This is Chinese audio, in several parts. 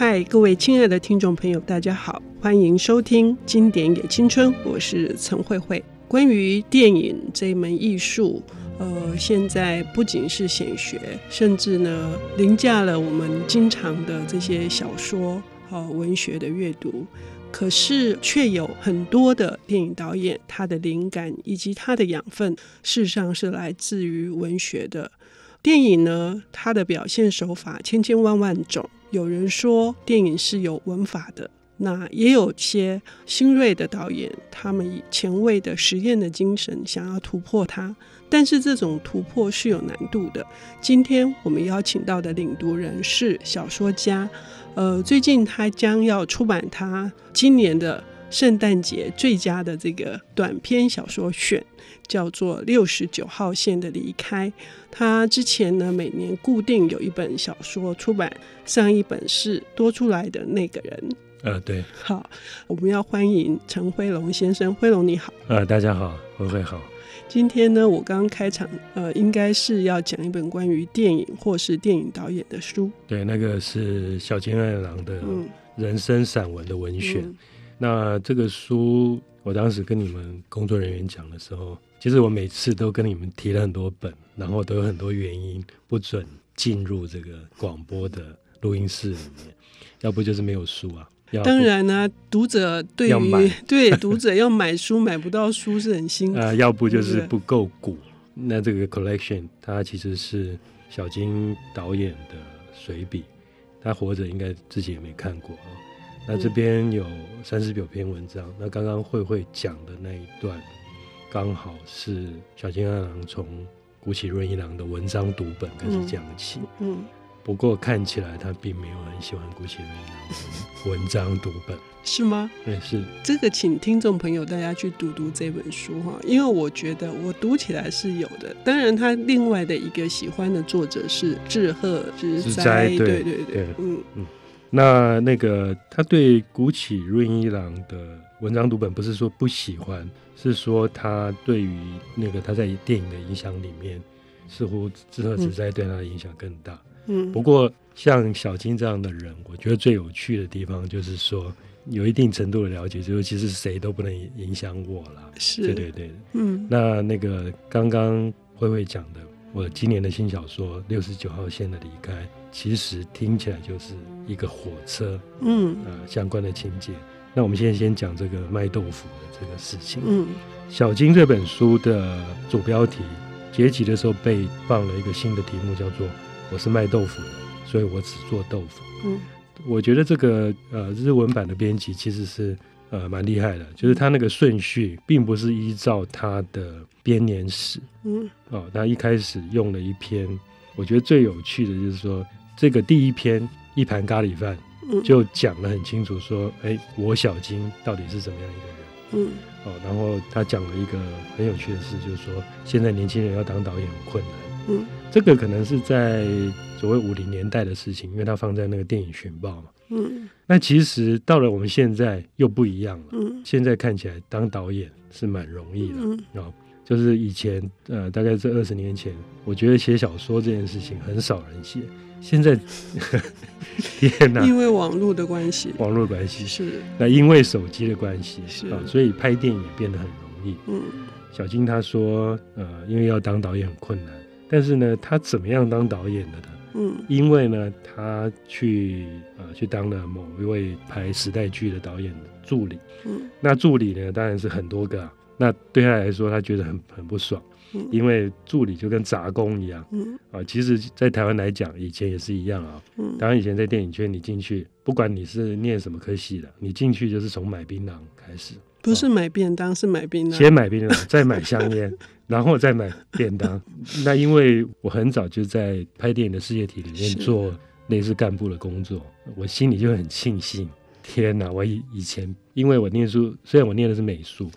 嗨，各位亲爱的听众朋友，大家好，欢迎收听《经典也青春》，我是陈慧慧。关于电影这一门艺术，呃，现在不仅是显学，甚至呢，凌驾了我们经常的这些小说和、文学的阅读。可是，却有很多的电影导演，他的灵感以及他的养分，事实上是来自于文学的。电影呢，它的表现手法千千万万种。有人说电影是有文法的，那也有些新锐的导演，他们以前卫的实验的精神想要突破它，但是这种突破是有难度的。今天我们邀请到的领读人是小说家，呃，最近他将要出版他今年的圣诞节最佳的这个短篇小说选。叫做六十九号线的离开。他之前呢，每年固定有一本小说出版，上一本是多出来的那个人。呃，对。好，我们要欢迎陈辉龙先生。辉龙你好。呃，大家好，辉辉好。今天呢，我刚刚开场，呃，应该是要讲一本关于电影或是电影导演的书。对，那个是小金二郎的人生散文的文选。嗯、那这个书，我当时跟你们工作人员讲的时候。其实我每次都跟你们提了很多本，然后都有很多原因不准进入这个广播的录音室里面，要不就是没有书啊。当然呢、啊，读者对于 对读者要买书买不到书是很辛苦啊、呃。要不就是不够古。那这个 collection 它其实是小金导演的随笔，他活着应该自己也没看过啊。那这边有三十九篇文章，那刚刚慧慧讲的那一段。刚好是小金二郎从古崎润一郎的文章读本开始讲起，嗯，嗯，不过看起来他并没有很喜欢古崎润一郎的文章读本，是吗？对，是这个，请听众朋友大家去读读这本书哈，因为我觉得我读起来是有的。当然，他另外的一个喜欢的作者是志贺直哉，对对对，对，嗯嗯。那那个他对古崎润一郎的文章读本不是说不喜欢。是说他对于那个他在电影的影响里面，似乎志贺直哉对他的影响更大。嗯，不过像小金这样的人，我觉得最有趣的地方就是说，有一定程度的了解，就是其实谁都不能影响我了。是，对对对。嗯，那那个刚刚慧慧讲的，我今年的新小说《六十九号线的离开》，其实听起来就是一个火车，嗯啊、呃、相关的情节。那我们现在先讲这个卖豆腐的这个事情。嗯，小金这本书的主标题结集的时候被放了一个新的题目，叫做“我是卖豆腐的，所以我只做豆腐”。嗯，我觉得这个呃日文版的编辑其实是呃蛮厉害的，就是他那个顺序并不是依照他的编年史。嗯，哦，他一开始用了一篇，我觉得最有趣的就是说这个第一篇一盘咖喱饭。就讲得很清楚，说，哎，我小金到底是怎么样一个人？嗯，哦，然后他讲了一个很有趣的事，就是说，现在年轻人要当导演很困难。嗯，这个可能是在所谓五零年代的事情，因为他放在那个电影寻报嘛。嗯，那其实到了我们现在又不一样了。嗯，现在看起来当导演是蛮容易的。嗯，哦，就是以前，呃，大概是二十年前，我觉得写小说这件事情很少人写。现在，天哪！因为网络的关系，网络关系是那因为手机的关系是啊，所以拍电影也变得很容易。嗯，小金他说，呃，因为要当导演很困难，但是呢，他怎么样当导演的呢？嗯，因为呢，他去啊、呃、去当了某一位拍时代剧的导演的助理。嗯，那助理呢，当然是很多个、啊，那对他来说，他觉得很很不爽。因为助理就跟杂工一样，嗯啊，其实，在台湾来讲，以前也是一样啊。嗯，当然以前在电影圈，你进去，不管你是念什么科系的，你进去就是从买槟榔开始，不是买便当，是买槟榔，先买槟榔，再买香烟，然后再买便当。那因为我很早就在拍电影的事业体里面做类似干部的工作，我心里就很庆幸，天哪！我以以前，因为我念书，虽然我念的是美术。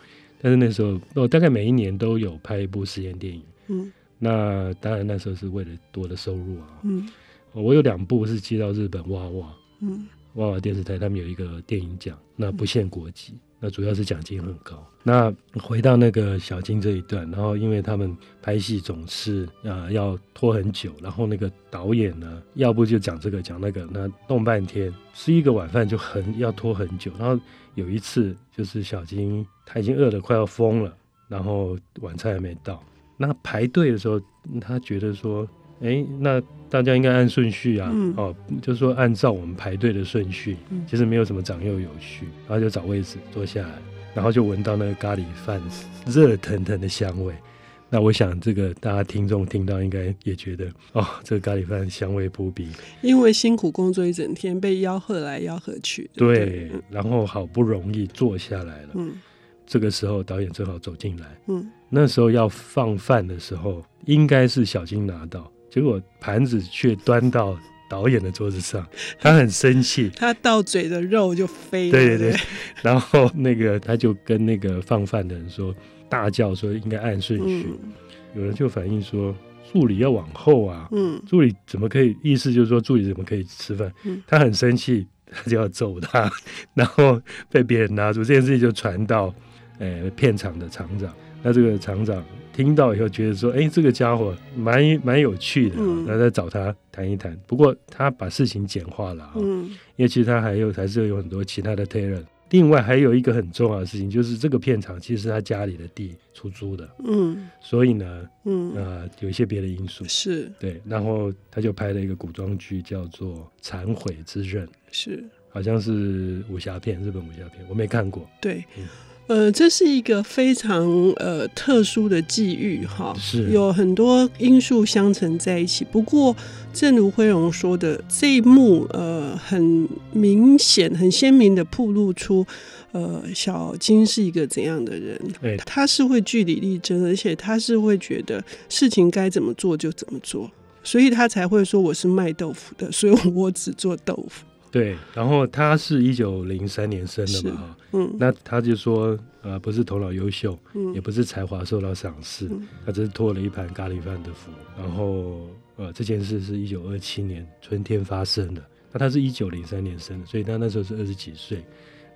但是那时候，我大概每一年都有拍一部实验电影。嗯，那当然那时候是为了多的收入啊。嗯，我有两部是寄到日本哇哇。嗯，哇哇电视台他们有一个电影奖，那不限国籍，嗯、那主要是奖金很高。那回到那个小金这一段，然后因为他们拍戏总是啊、呃、要拖很久，然后那个导演呢，要不就讲这个讲那个，那弄半天，吃一个晚饭就很要拖很久。然后有一次就是小金他已经饿得快要疯了，然后晚餐还没到，那排队的时候他觉得说。哎，那大家应该按顺序啊，嗯、哦，就是说按照我们排队的顺序，嗯、其实没有什么长幼有序，然后就找位置坐下来，然后就闻到那个咖喱饭热腾腾的香味。那我想，这个大家听众听到应该也觉得，哦，这个咖喱饭香味扑鼻，因为辛苦工作一整天，被吆喝来吆喝去，对，对，然后好不容易坐下来了，嗯，这个时候导演正好走进来，嗯，那时候要放饭的时候，应该是小金拿到。结果盘子却端到导演的桌子上，他很生气，他到嘴的肉就飞了。对对对，然后那个他就跟那个放饭的人说，大叫说应该按顺序。嗯、有人就反映说，助理要往后啊，嗯，助理怎么可以？意思就是说助理怎么可以吃饭？嗯、他很生气，他就要揍他，然后被别人拿住，这件事情就传到呃片场的厂长，那这个厂长。听到以后觉得说，哎、欸，这个家伙蛮蛮有趣的，那、嗯、再找他谈一谈。不过他把事情简化了啊，嗯、因为其实他还有还是有很多其他的 talent。另外还有一个很重要的事情，就是这个片场其实是他家里的地出租的，嗯，所以呢，嗯呃，有一些别的因素是对。然后他就拍了一个古装剧，叫做《忏悔之刃》，是好像是武侠片，日本武侠片，我没看过。对。嗯呃，这是一个非常呃特殊的际遇哈，是有很多因素相乘在一起。不过，正如辉荣说的，这一幕呃很明显、很鲜明的暴露出呃小金是一个怎样的人。对，他是会据理力争，而且他是会觉得事情该怎么做就怎么做，所以他才会说我是卖豆腐的，所以我只做豆腐。对，然后他是一九零三年生的嘛，哈，嗯，那他就说，呃，不是头脑优秀，嗯，也不是才华受到赏识，嗯，他只是托了一盘咖喱饭的福，然后，呃，这件事是一九二七年春天发生的，那他是一九零三年生的，所以他那时候是二十几岁，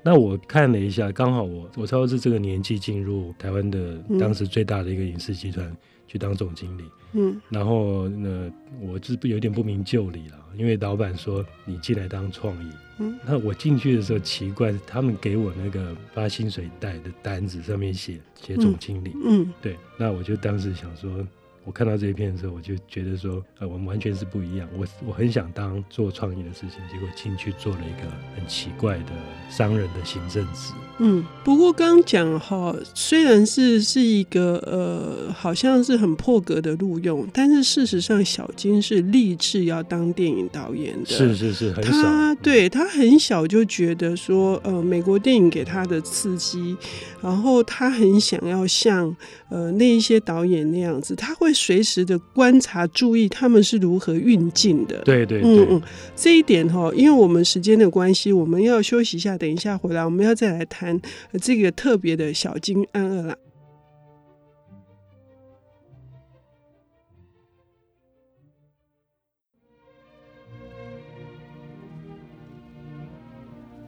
那我看了一下，刚好我我差不多是这个年纪进入台湾的当时最大的一个影视集团去当总经理。嗯，然后呢，我就是有点不明就里了，因为老板说你进来当创意，嗯，那我进去的时候奇怪，他们给我那个发薪水袋的单子上面写写总经理，嗯，嗯对，那我就当时想说。我看到这一片的时候，我就觉得说，呃，我们完全是不一样。我我很想当做创意的事情，结果进去做了一个很奇怪的商人的行政职。嗯，不过刚讲哈，虽然是是一个呃，好像是很破格的录用，但是事实上，小金是立志要当电影导演的。是是是，很他对他很小就觉得说，呃，美国电影给他的刺激，然后他很想要像呃那一些导演那样子，他会。随时的观察、注意他们是如何运镜的。对对对，嗯嗯，这一点哈，因为我们时间的关系，我们要休息一下，等一下回来，我们要再来谈这个特别的小金安二郎。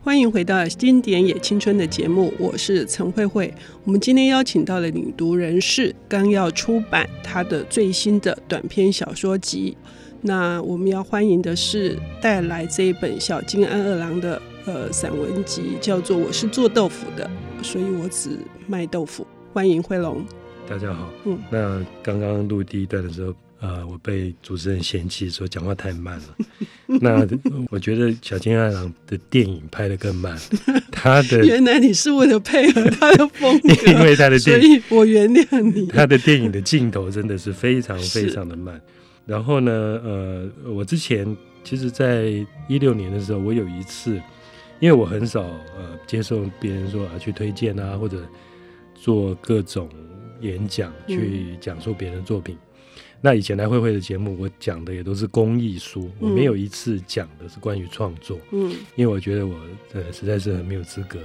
欢迎回到《经典也青春》的节目，我是陈慧慧。我们今天邀请到的领读人士刚要出版他的最新的短篇小说集。那我们要欢迎的是带来这一本小金安二郎的呃散文集，叫做《我是做豆腐的，所以我只卖豆腐》。欢迎辉龙。大家好。嗯，那刚刚录第一段的时候。呃，我被主持人嫌弃说讲话太慢了。那我觉得小金安二郎的电影拍的更慢。他的 原来你是为了配合他的风格，因为他的电影，所以我原谅你。他的电影的镜头真的是非常非常的慢。然后呢，呃，我之前其实，在一六年的时候，我有一次，因为我很少呃接受别人说啊去推荐啊，或者做各种演讲去讲述别人的作品。嗯那以前来慧慧的节目，我讲的也都是公益书，嗯、我没有一次讲的是关于创作，嗯，因为我觉得我呃实在是很没有资格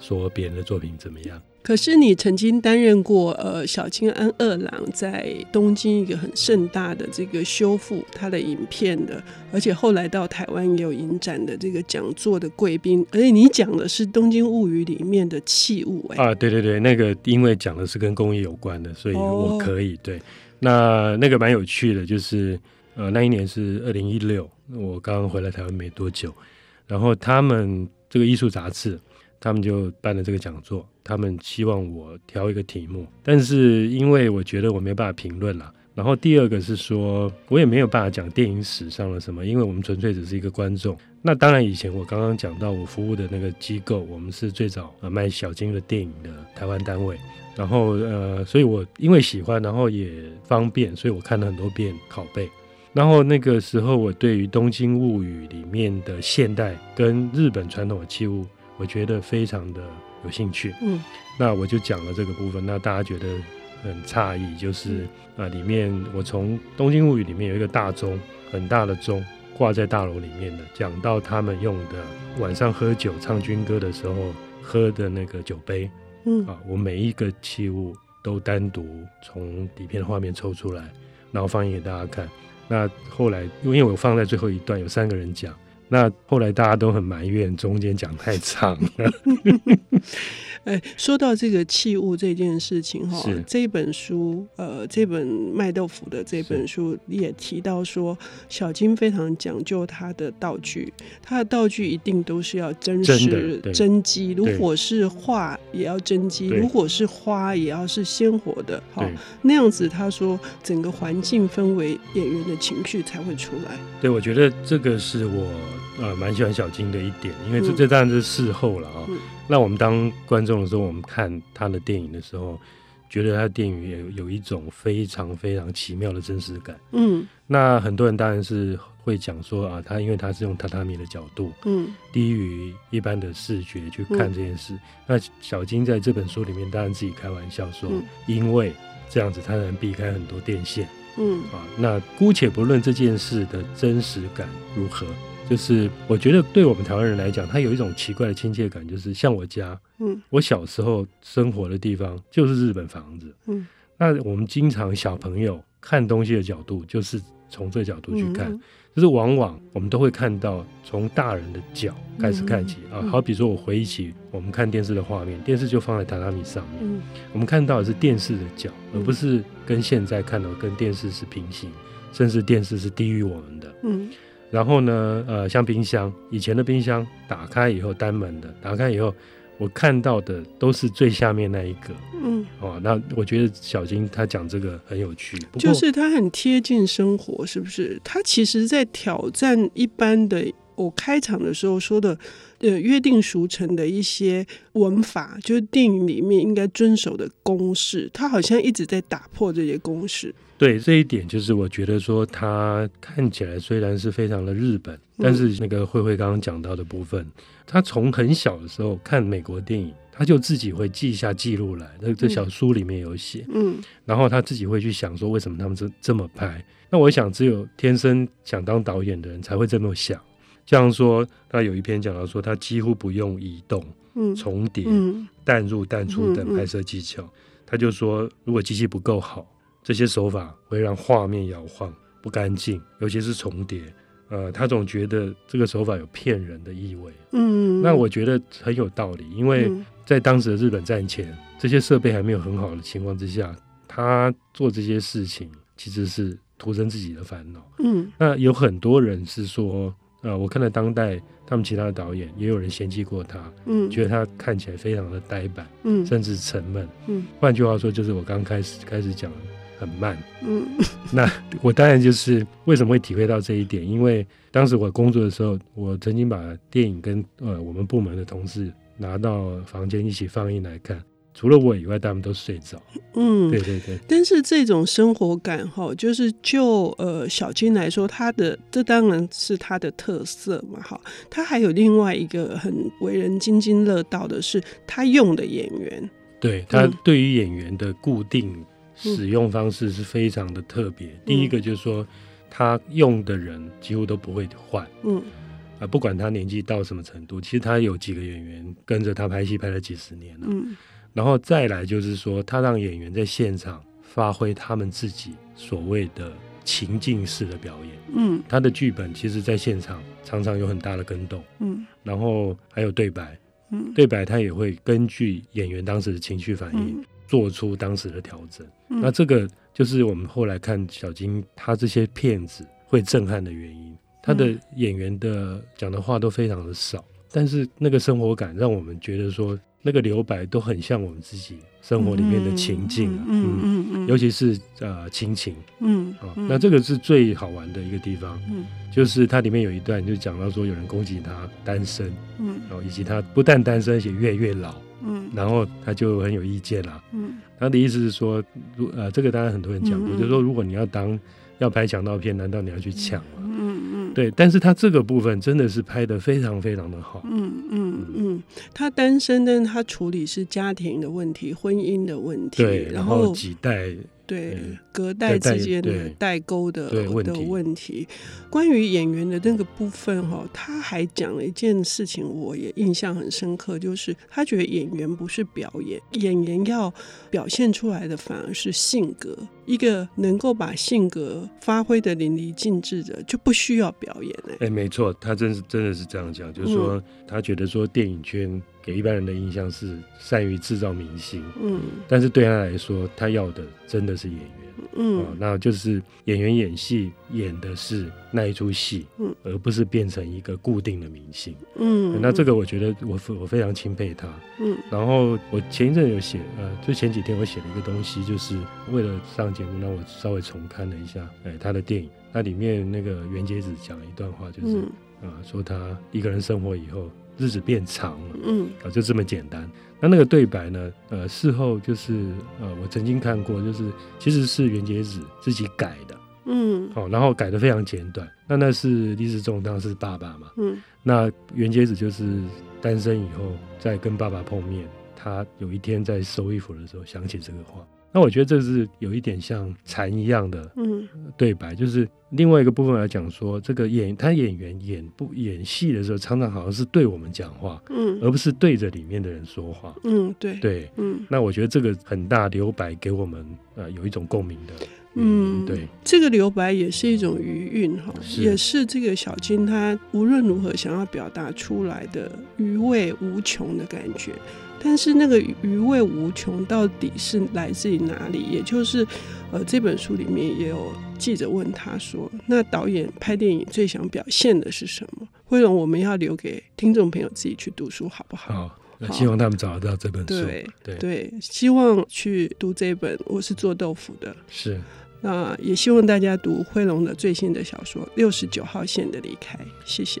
说别人的作品怎么样。可是你曾经担任过呃小青安二郎在东京一个很盛大的这个修复他的影片的，而且后来到台湾也有影展的这个讲座的贵宾，而且你讲的是《东京物语》里面的器物哎啊对对对，那个因为讲的是跟工艺有关的，所以我可以、对。那那个蛮有趣的，就是呃那一年是二零一六，我刚回来台湾没多久，然后他们这个艺术杂志。他们就办了这个讲座，他们希望我挑一个题目，但是因为我觉得我没办法评论了。然后第二个是说，我也没有办法讲电影史上的什么，因为我们纯粹只是一个观众。那当然，以前我刚刚讲到我服务的那个机构，我们是最早呃卖小金的电影的台湾单位。然后呃，所以我因为喜欢，然后也方便，所以我看了很多遍拷贝。然后那个时候，我对于《东京物语》里面的现代跟日本传统的器物。我觉得非常的有兴趣，嗯，那我就讲了这个部分，那大家觉得很诧异，就是啊，里面我从《东京物语》里面有一个大钟，很大的钟挂在大楼里面的，讲到他们用的晚上喝酒唱军歌的时候喝的那个酒杯，嗯，啊，我每一个器物都单独从底片画面抽出来，然后放映给大家看。那后来因为我放在最后一段，有三个人讲。那后来大家都很埋怨，中间讲太长了。哎，说到这个器物这件事情哈，这本书呃，这本卖豆腐的这本书也提到说，小金非常讲究他的道具，他的道具一定都是要真实真机，如果是画也要真机，如果是花也要是鲜活的，哈，那样子他说整个环境氛围、演员的情绪才会出来。对，我觉得这个是我。呃，蛮喜欢小金的一点，因为这这当然是事后了啊、那我们当观众的时候，我们看他的电影的时候，觉得他的电影有有一种非常非常奇妙的真实感。嗯，那很多人当然是会讲说啊，他因为他是用榻榻米的角度，嗯，低于一般的视觉去看这件事。嗯、那小金在这本书里面当然自己开玩笑说，嗯、因为这样子他能避开很多电线。嗯，啊，那姑且不论这件事的真实感如何。就是我觉得对我们台湾人来讲，他有一种奇怪的亲切感，就是像我家，嗯，我小时候生活的地方就是日本房子，嗯，那我们经常小朋友看东西的角度就是从这个角度去看，嗯、就是往往我们都会看到从大人的脚开始看起、嗯、啊，好比说我回忆起我们看电视的画面，电视就放在榻榻米上面，嗯、我们看到的是电视的脚，而不是跟现在看到跟电视是平行，甚至电视是低于我们的，嗯。然后呢，呃，像冰箱，以前的冰箱打开以后单门的，打开以后，我看到的都是最下面那一个。嗯，哦，那我觉得小金他讲这个很有趣，就是他很贴近生活，是不是？他其实在挑战一般的。我开场的时候说的，呃，约定俗成的一些文法，就是电影里面应该遵守的公式，他好像一直在打破这些公式。对，这一点，就是我觉得说，他看起来虽然是非常的日本，但是那个慧慧刚刚讲到的部分，他从很小的时候看美国电影，他就自己会记下记录来。那这小书里面有写，嗯，然后他自己会去想说，为什么他们这这么拍？那我想，只有天生想当导演的人才会这么想。像说，他有一篇讲到说，他几乎不用移动、嗯、重叠、淡入淡出等拍摄技巧。他就说，如果机器不够好，这些手法会让画面摇晃、不干净，尤其是重叠。呃，他总觉得这个手法有骗人的意味。嗯，那我觉得很有道理，因为在当时的日本战前，这些设备还没有很好的情况之下，他做这些事情其实是徒增自己的烦恼。嗯，那有很多人是说。啊、呃，我看了当代他们其他的导演也有人嫌弃过他，嗯，觉得他看起来非常的呆板，嗯，甚至沉闷，嗯。换句话说，就是我刚开始开始讲很慢，嗯。那我当然就是为什么会体会到这一点，因为当时我工作的时候，我曾经把电影跟呃我们部门的同事拿到房间一起放映来看。除了我以外，他们都睡着。嗯，对对对。但是这种生活感哈，就是就呃小金来说，他的这当然是他的特色嘛，哈。他还有另外一个很为人津津乐道的是，他用的演员。对，他对于演员的固定使用方式是非常的特别。嗯、第一个就是说，他用的人几乎都不会换。嗯。啊，不管他年纪到什么程度，其实他有几个演员跟着他拍戏拍了几十年了。嗯。然后再来就是说，他让演员在现场发挥他们自己所谓的情境式的表演。嗯，他的剧本其实在现场常常有很大的跟动。嗯，然后还有对白。嗯，对白他也会根据演员当时的情绪反应，嗯、做出当时的调整。嗯、那这个就是我们后来看小金他这些片子会震撼的原因。他的演员的讲的话都非常的少，但是那个生活感让我们觉得说，那个留白都很像我们自己生活里面的情境啊，嗯嗯嗯，尤其是呃亲情，嗯啊，那这个是最好玩的一个地方，嗯，就是它里面有一段就讲到说有人攻击他单身，嗯，然后以及他不但单身，而且越越老，嗯，然后他就很有意见了，嗯，他的意思是说，如呃这个当然很多人讲过，就是说如果你要当要拍强盗片，难道你要去抢吗？对，但是他这个部分真的是拍的非常非常的好。嗯嗯嗯，他单身，但他处理是家庭的问题、婚姻的问题，对，然后几代。对隔代之间的代沟的的问题，关于演员的那个部分哈，他还讲了一件事情，我也印象很深刻，就是他觉得演员不是表演，演员要表现出来的反而是性格。一个能够把性格发挥的淋漓尽致的，就不需要表演哎。哎，没错，他真是真的是这样讲，就是说他觉得说电影圈。给一般人的印象是善于制造明星，嗯，但是对他来说，他要的真的是演员，嗯，那就是演员演戏演的是那一出戏，嗯，而不是变成一个固定的明星，嗯，那这个我觉得我我非常钦佩他，嗯，然后我前一阵有写，呃，就前几天我写了一个东西，就是为了上节目，那我稍微重看了一下，哎，他的电影，那里面那个袁杰子讲了一段话，就是啊，说他一个人生活以后。日子变长了，嗯，啊，就这么简单。那那个对白呢？呃，事后就是呃，我曾经看过，就是其实是袁洁子自己改的，嗯，哦，然后改的非常简短。那那是李子忠当时是爸爸嘛，嗯，那袁洁子就是单身以后在跟爸爸碰面，他有一天在收衣服的时候想起这个话。那我觉得这是有一点像禅一样的嗯。对白，嗯、就是另外一个部分来讲说，这个演他演员演不演戏的时候，常常好像是对我们讲话，嗯，而不是对着里面的人说话，嗯，对。对，嗯，那我觉得这个很大留白给我们呃有一种共鸣的，嗯，对，这个留白也是一种余韵哈，也是这个小金他无论如何想要表达出来的余味无穷的感觉。但是那个余味无穷到底是来自于哪里？也就是，呃，这本书里面也有记者问他说：“那导演拍电影最想表现的是什么？”辉龙，我们要留给听众朋友自己去读书，好不好？好，那希望他们找得到这本书。对对对，希望去读这本。我是做豆腐的，是。那也希望大家读惠龙的最新的小说《六十九号线的离开》。谢谢。